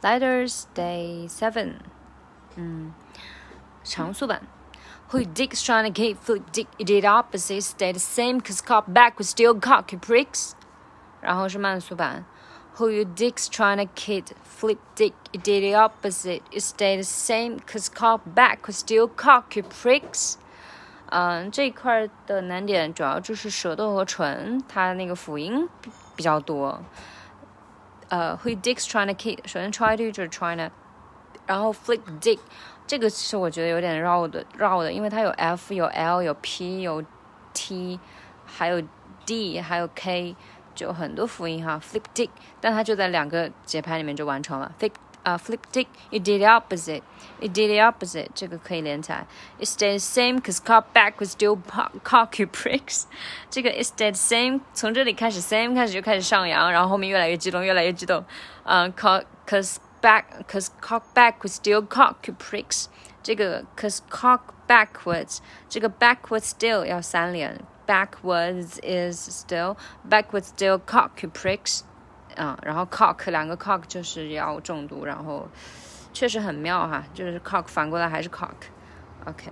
Lighters Day Seven，嗯，常速版。Who mm. dicks trying to keep foot dick did opposite stay the same cause cop back with still cocky Who you dicks trying to kid flip dick did the opposite it stay the same cause cop back with still cocky pricks。嗯，这一块的难点主要就是舌头和唇，它那个辅音比较多。Uh, 呃，who dicks trying to kick？首先 try to 就是 trying to，然后 flick dick，这个是我觉得有点绕的绕的，因为它有 f 有 l 有 p 有 t，还有 d 还有 k，就很多辅音哈 flick dick，但它就在两个节拍里面就完成了 flick。uh, flip dick, you did the opposite. You did the opposite. 这个可以连起来。It stayed the same cause cock back was still cock you pricks. 这个 it stayed the same 从这里开始 same 开始就开始上扬，然后后面越来越激动，越来越激动。嗯、uh, cause back cause cock back was still cock you pricks. 这个 cause cock backwards 这个 backwards still 要三连。Backwards is still backwards still cock you pricks. 嗯，然后 cock 两个 cock 就是要中毒，然后确实很妙哈，就是 cock 反过来还是 cock，OK。